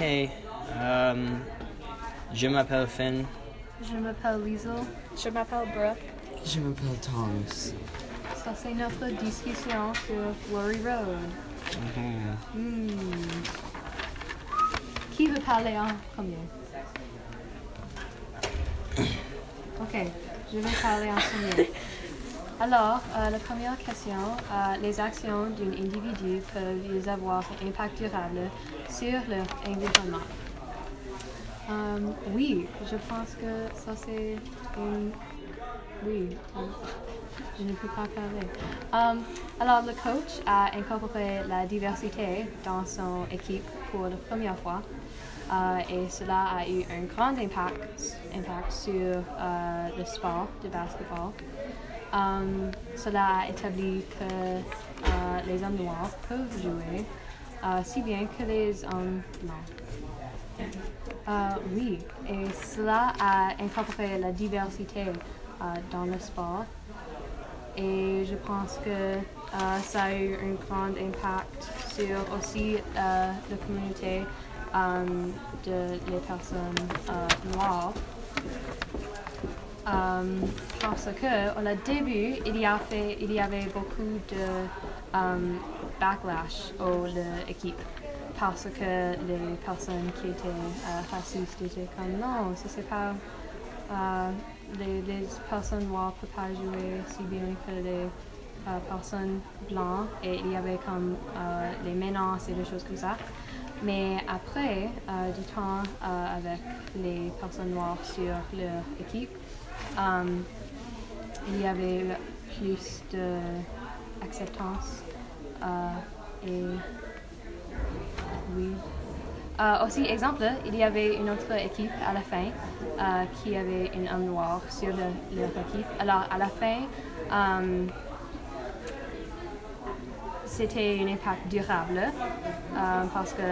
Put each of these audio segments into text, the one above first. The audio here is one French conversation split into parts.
Ok. Euh, je m'appelle Finn. Je m'appelle Liesel. Je m'appelle Brooke. Je m'appelle Thomas. Ça, c'est notre discussion sur Glory Road. Mhm. Hmm. Qui veut parler en premier? Ok, je vais parler en premier. Alors, euh, la première question, euh, les actions d'un individu peuvent avoir un impact durable sur leur environnement. Euh, oui, je pense que ça c'est une... Oui, je ne peux pas parler. Euh, alors, le coach a incorporé la diversité dans son équipe pour la première fois. Et cela a eu un grand impact, impact sur le sport de basketball. Euh, cela a établi que euh, les hommes noirs peuvent jouer euh, si bien que les hommes blancs. Euh, oui, et cela a incorporé la diversité dans le sport. Et je pense que ça a eu un grand impact sur aussi la communauté euh, de les personnes noires. Euh, parce que au début, il y, avait, il y avait beaucoup de euh, backlash aux l'équipe parce que les personnes qui étaient euh, racistes étaient comme non, ça c'est pas euh, les, les personnes noires ne peuvent pas jouer si bien que les euh, personnes blanches et il y avait comme euh, les menaces et des choses comme ça. Mais après du temps avec les personnes noires sur leur équipe, euh, il y avait plus d'acceptance euh, et oui. Euh, aussi, exemple, il y avait une autre équipe à la fin euh, qui avait un homme noir sur le- leur équipe. Alors, à la fin, euh, c'était un impact durable parce que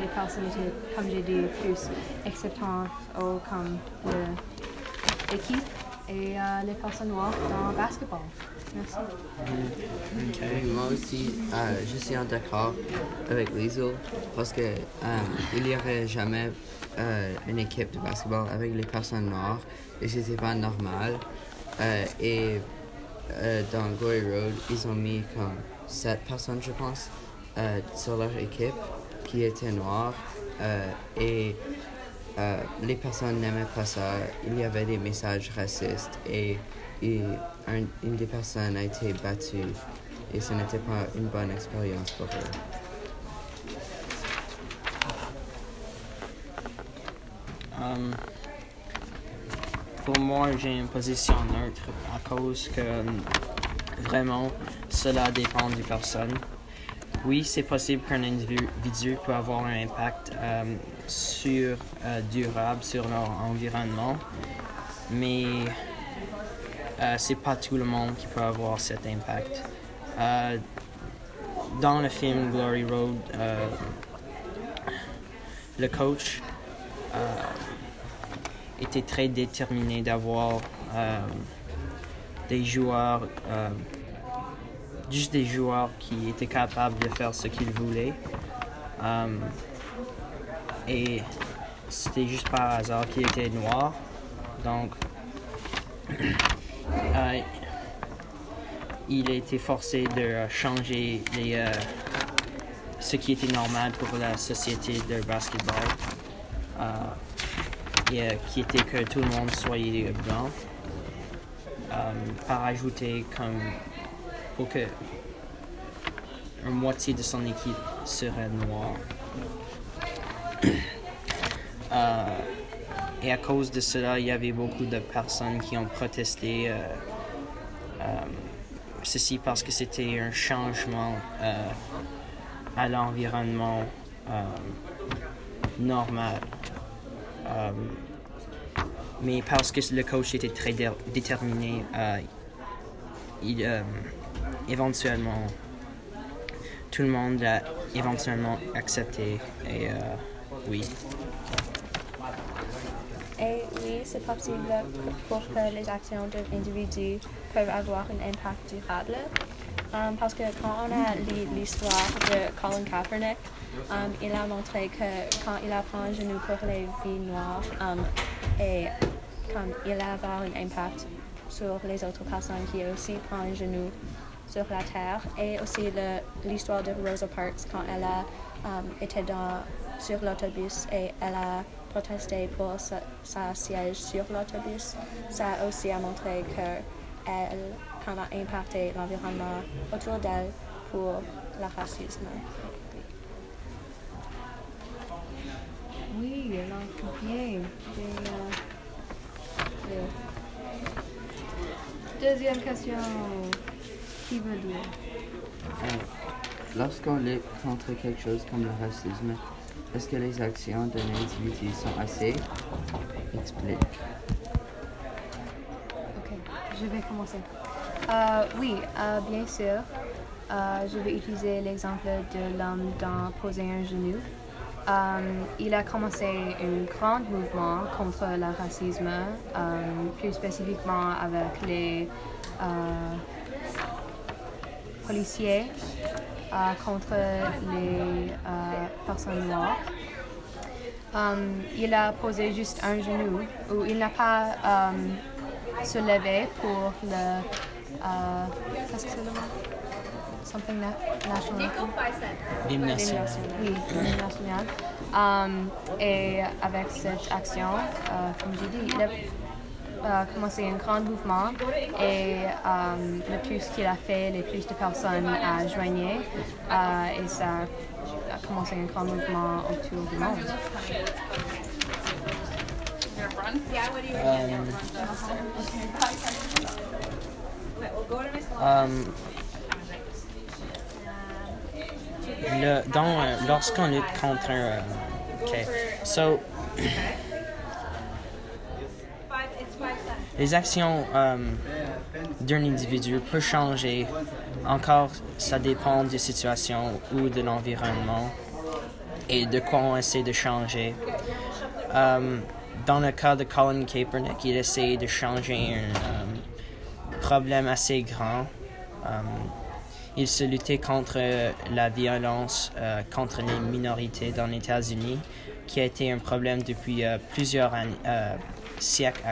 les personnes étaient, comme j'ai dit, plus acceptantes au, comme l'équipe et euh, les personnes noires dans le basketball. Merci. Moi aussi, euh, je suis en d'accord avec Liesel parce que euh, il n'y aurait jamais euh, une équipe de basketball avec les personnes noires et c'était pas normal. Et dans Glory Road, ils ont mis comme sept personnes, je pense, sur leur équipe qui étaient noires et euh, les personnes n'aimaient pas ça. Il y avait des messages racistes et, et un- une des personnes a été battue et ce n'était pas une bonne expérience pour eux. Pour moi, j'ai une position neutre à cause que vraiment cela dépend des personnes. Oui, c'est possible qu'un individu peut avoir un impact um, sur euh, durable sur leur environnement, mais euh, c'est pas tout le monde qui peut avoir cet impact. Euh, dans le film Glory Road, euh, le coach était très déterminé d'avoir des joueurs, juste des joueurs qui étaient capables de faire ce qu'ils voulaient. Et c'était juste par hasard qu'il était noir. Donc, euh, il a été forcé de changer euh, ce qui était normal pour la société de basketball. Euh, et, qui était que tout le monde soit blanc. Par ajouter comme pour que une moitié de son équipe serait noire. Euh, et à cause de cela, il y avait beaucoup de personnes qui ont protesté. euh, euh, ceci parce que c'était un changement à l'environnement normal. Mais parce que le coach était très dé- déterminé, il, éventuellement, tout le monde l'a éventuellement accepté. Et oui. Et oui, c'est possible pour que les actions de l'individu peuvent avoir un impact durable. Um, parce que quand on a lu l'histoire de Colin Kaepernick, um, il a montré que quand il apprend un genou pour les vies noires, um, et comme il va avoir un impact sur les autres personnes qui aussi prend un genou sur la terre. Et aussi l'histoire de Rosa Parks quand elle a été dans, sur l'autobus et elle a protesté pour sa, sa siège sur l'autobus. Ça aussi a montré que elle quand a impacté l'environnement autour d'elle pour le racisme. Oui, alors, bien. Et, euh, Deuxième question. Qui veut dire? Euh, Lorsqu'on lutte contre quelque chose comme le racisme, est-ce que les actions d'un individu sont assez Explique. Ok, je vais commencer. Euh, oui, euh, bien sûr. Euh, je vais utiliser l'exemple de l'homme dans Poser un genou. Il a commencé un grand mouvement contre le racisme, plus spécifiquement avec les policiers euh, contre les euh, personnes noires. Um, il a posé juste un genou, ou il n'a pas um, se levé pour le. euh, Qu'est-ce que c'est le mot? Something na- national. L'hymne national. Oui, l'hymne national. Um, et avec cette action, euh, comme j'ai dit, il a euh, un grand mouvement et um, le plus qu'il a fait, les plus de personnes a joigné euh, et ça a commencé un grand mouvement autour du monde. Um, le, dans, euh, lorsqu'on lutte contre un. euh. So. Les actions um, d'un individu peuvent changer. Encore, ça dépend de la situation ou de l'environnement et de quoi on essaie de changer. Um, dans le cas de Colin Kaepernick, il essaie de changer un um, problème assez grand. Il se luttait contre la violence euh, contre les minorités dans les États-Unis, qui a été un problème depuis euh, plusieurs euh, siècles.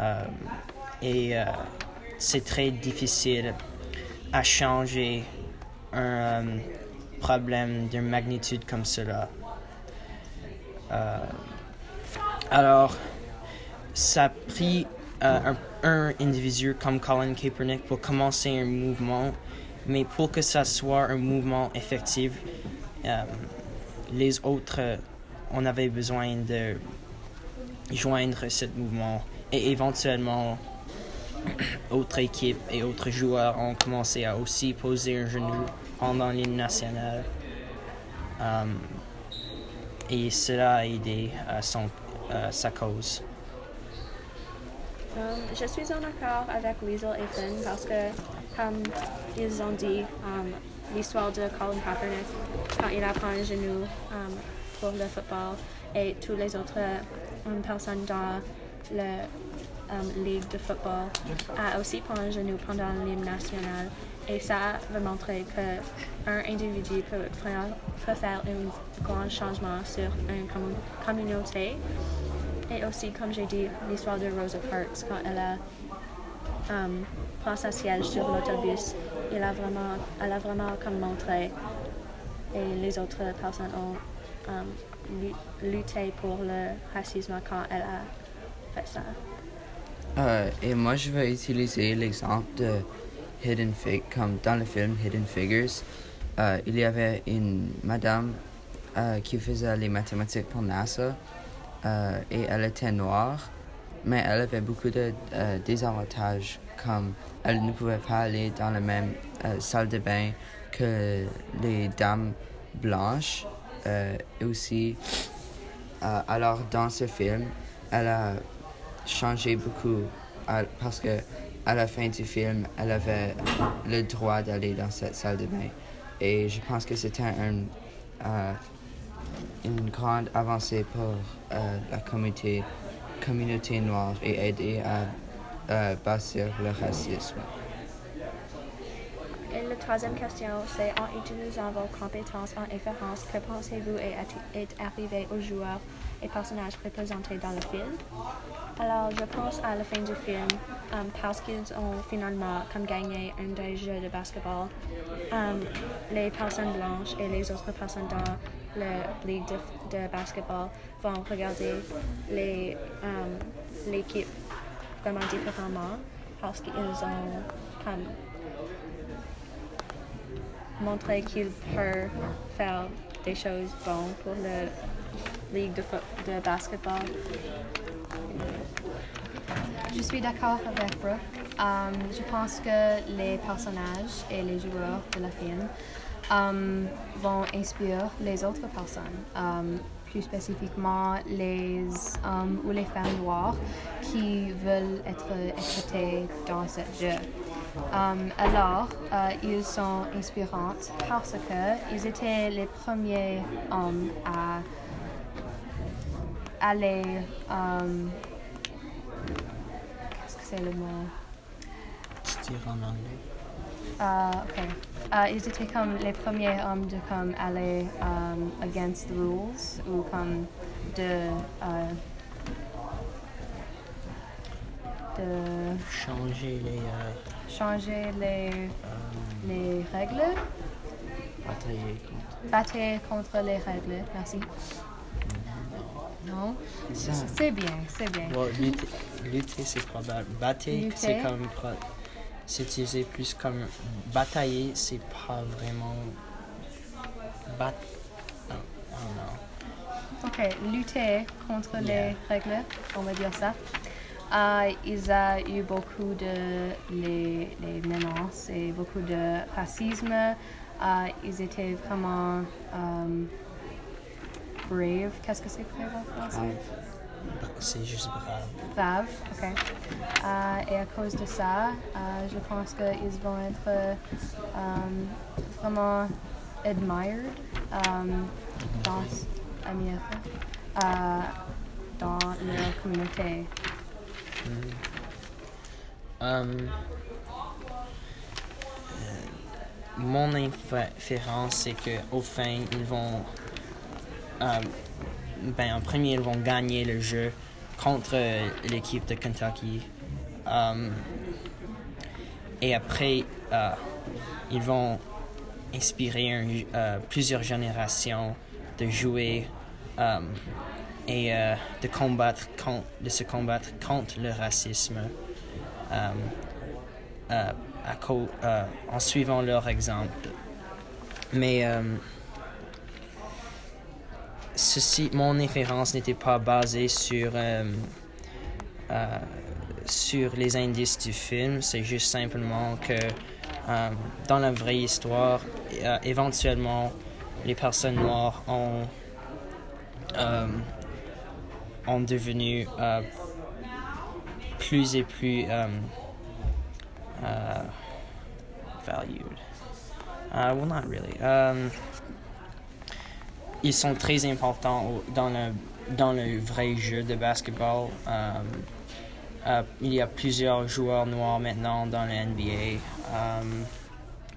Euh, et euh, c'est très difficile à changer un euh, problème d'une magnitude comme cela. Alors, ça a pris un, individu comme Colin Kaepernick pour commencer un mouvement, mais pour que ça soit un mouvement effectif, les autres, on avait besoin de joindre ce mouvement et éventuellement autres équipes et autres joueurs ont commencé à aussi poser un genou pendant l'hymne national. Um, et cela a aidé à son, sa cause. Um, je suis en accord avec Liesel et Finn parce que, comme ils ont dit, um, l'histoire de Colin Kaepernick, quand il apprend un genou um, pour le football, et tous les autres um, personnes dans la um, ligue de football a aussi pris un genou pendant l'hymne national. Et ça va montrer qu'un individu peut faire, un grand changement sur une commun- communauté. Et aussi, comme j'ai dit, l'histoire de Rosa Parks, quand elle a um, pris siège sur l'autobus, elle a vraiment, elle a vraiment comme montré et les autres personnes ont um, lu- lutté pour le racisme quand elle a Euh, et moi, je vais utiliser l'exemple de Hidden Fig, comme dans le film Hidden Figures. euh, il y avait une madame euh, qui faisait les mathématiques pour NASA et elle était noire, mais elle avait beaucoup de désavantages, comme elle ne pouvait pas aller dans la même salle de bain que les dames blanches. et aussi, alors dans ce film, elle a changé beaucoup parce que à la fin du film, elle avait le droit d'aller dans cette salle de bain. Et je pense que c'était euh, une grande avancée pour euh, la communauté, communauté noire et aider à euh, bâtir le racisme. troisième question, c'est en utilisant vos compétences en inférence, que pensez-vous est arrivé aux joueurs? Et personnages représentés dans le film? Alors, je pense à la fin du film, um, parce qu'ils ont finalement comme gagné un des jeux de basketball. Um, les personnes blanches et les autres personnes dans la ligue de, de basketball vont regarder um, l'équipe vraiment différemment parce qu'ils ont comme montré qu'ils peuvent faire des choses bonnes pour la ligue de, de basketball. Je suis d'accord avec Brooke. Um, je pense que les personnages et les joueurs de la film um, vont inspirer les autres personnes, um, plus spécifiquement les hommes ou les femmes noires qui veulent être écoutées dans ce jeu. Alors, euh, ils sont inspirants parce qu'ils étaient les premiers hommes à aller um, Qu'est-ce que c'est le mot? Dirais en anglais. Euh, ok. Euh, ils étaient comme les premiers hommes de comme aller um, against the rules ou comme de euh, de Changer les. euh, changer les, euh, les règles, batailler contre. battre contre les règles. Merci. Non, c'est bien, c'est bien. Lutter, lutter, c'est probable. Battre, c'est comme. C'est utilisé plus comme. Batailler, c'est pas vraiment. Bat. I don't know. Ok, lutter contre Yeah. les règles, on va dire ça. Euh, il a eu beaucoup de les, les menaces et beaucoup de racisme. Euh, ils étaient vraiment euh, brave. Qu'est-ce que c'est brave en français? brave. C'est juste brave. Brave, ok. Euh, et à cause de ça, euh, je pense qu'ils vont être euh, vraiment admired dans Amérique, dans leur communauté. Um, euh, mon inférence, c'est qu'au fin, ils vont. Euh, ben, en premier, ils vont gagner le jeu contre euh, l'équipe de Kentucky. Um, et après, euh, ils vont inspirer euh, plusieurs générations de jouer et euh, de, combattre con- de se combattre contre le racisme euh, euh, euh, en suivant leur exemple. Mais euh, ceci, mon inférence n'était pas basée sur, euh, euh, sur les indices du film, c'est juste simplement que euh, dans la vraie histoire, éventuellement, les personnes noires ont, ont devenu plus et plus valued. Uh, well, not really. Um, ils sont très importants dans le, dans le vrai jeu de basketball. Um, uh, il y a plusieurs joueurs noirs maintenant dans la NBA. Um,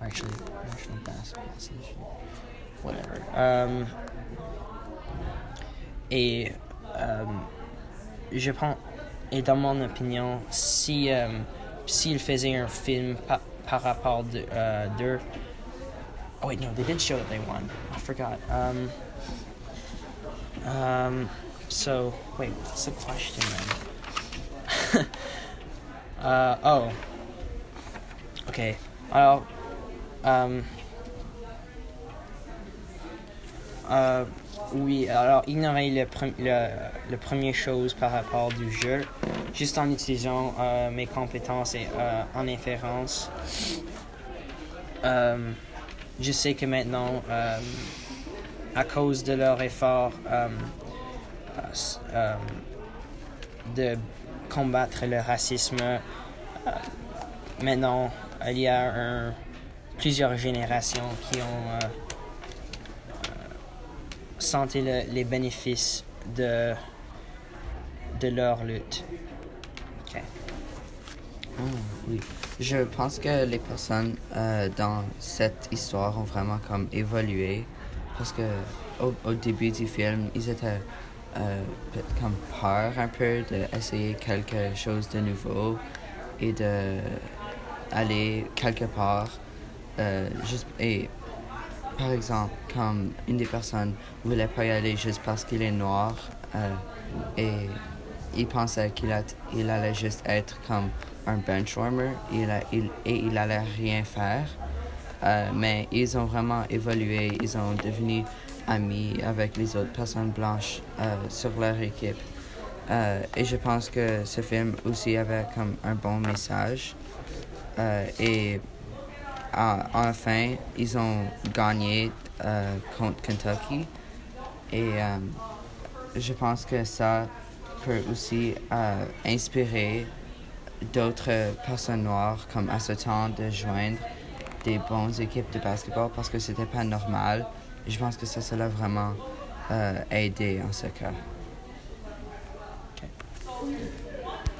actually, National Basketball. Whatever. Um, et um, je pense, et dans mon opinion, si euh, s'ils faisaient un film pa- par rapport de, euh, d'eux, oh wait no, they did show that they won. I forgot. Um, um, so wait, what's the question then? uh, oh, okay. Alors, um, euh, oui, alors ignorer le, pre- le, le premier chose par rapport du jeu, juste en utilisant euh, mes compétences et, euh, en inférence. Euh, je sais que maintenant, euh, à cause de leur effort euh, euh, euh, de combattre le racisme, maintenant il y a plusieurs générations qui ont senti le- les bénéfices de, de leur lutte. Ah, oui. Je pense que les personnes dans cette histoire ont vraiment comme évolué parce que au, début du film, ils étaient euh, comme peur un peu d'essayer quelque chose de nouveau et de aller quelque part. Euh, juste, et par exemple, comme une des personnes voulait pas y aller juste parce qu'il est noir euh, et il pensait qu'il il allait juste être comme un benchwarmer il il- et il allait rien faire. Euh, mais ils ont vraiment évolué, ils ont devenu amis avec les autres personnes blanches euh, sur leur équipe. Euh, et je pense que ce film aussi avait comme un bon message. Et à- enfin, ils ont gagné contre Kentucky. Et je pense que ça peut aussi inspirer d'autres personnes noires comme à ce temps de joindre des bonnes équipes de basketball parce que c'était pas normal. Je pense que ça, cela vraiment euh, aidé en ce cas.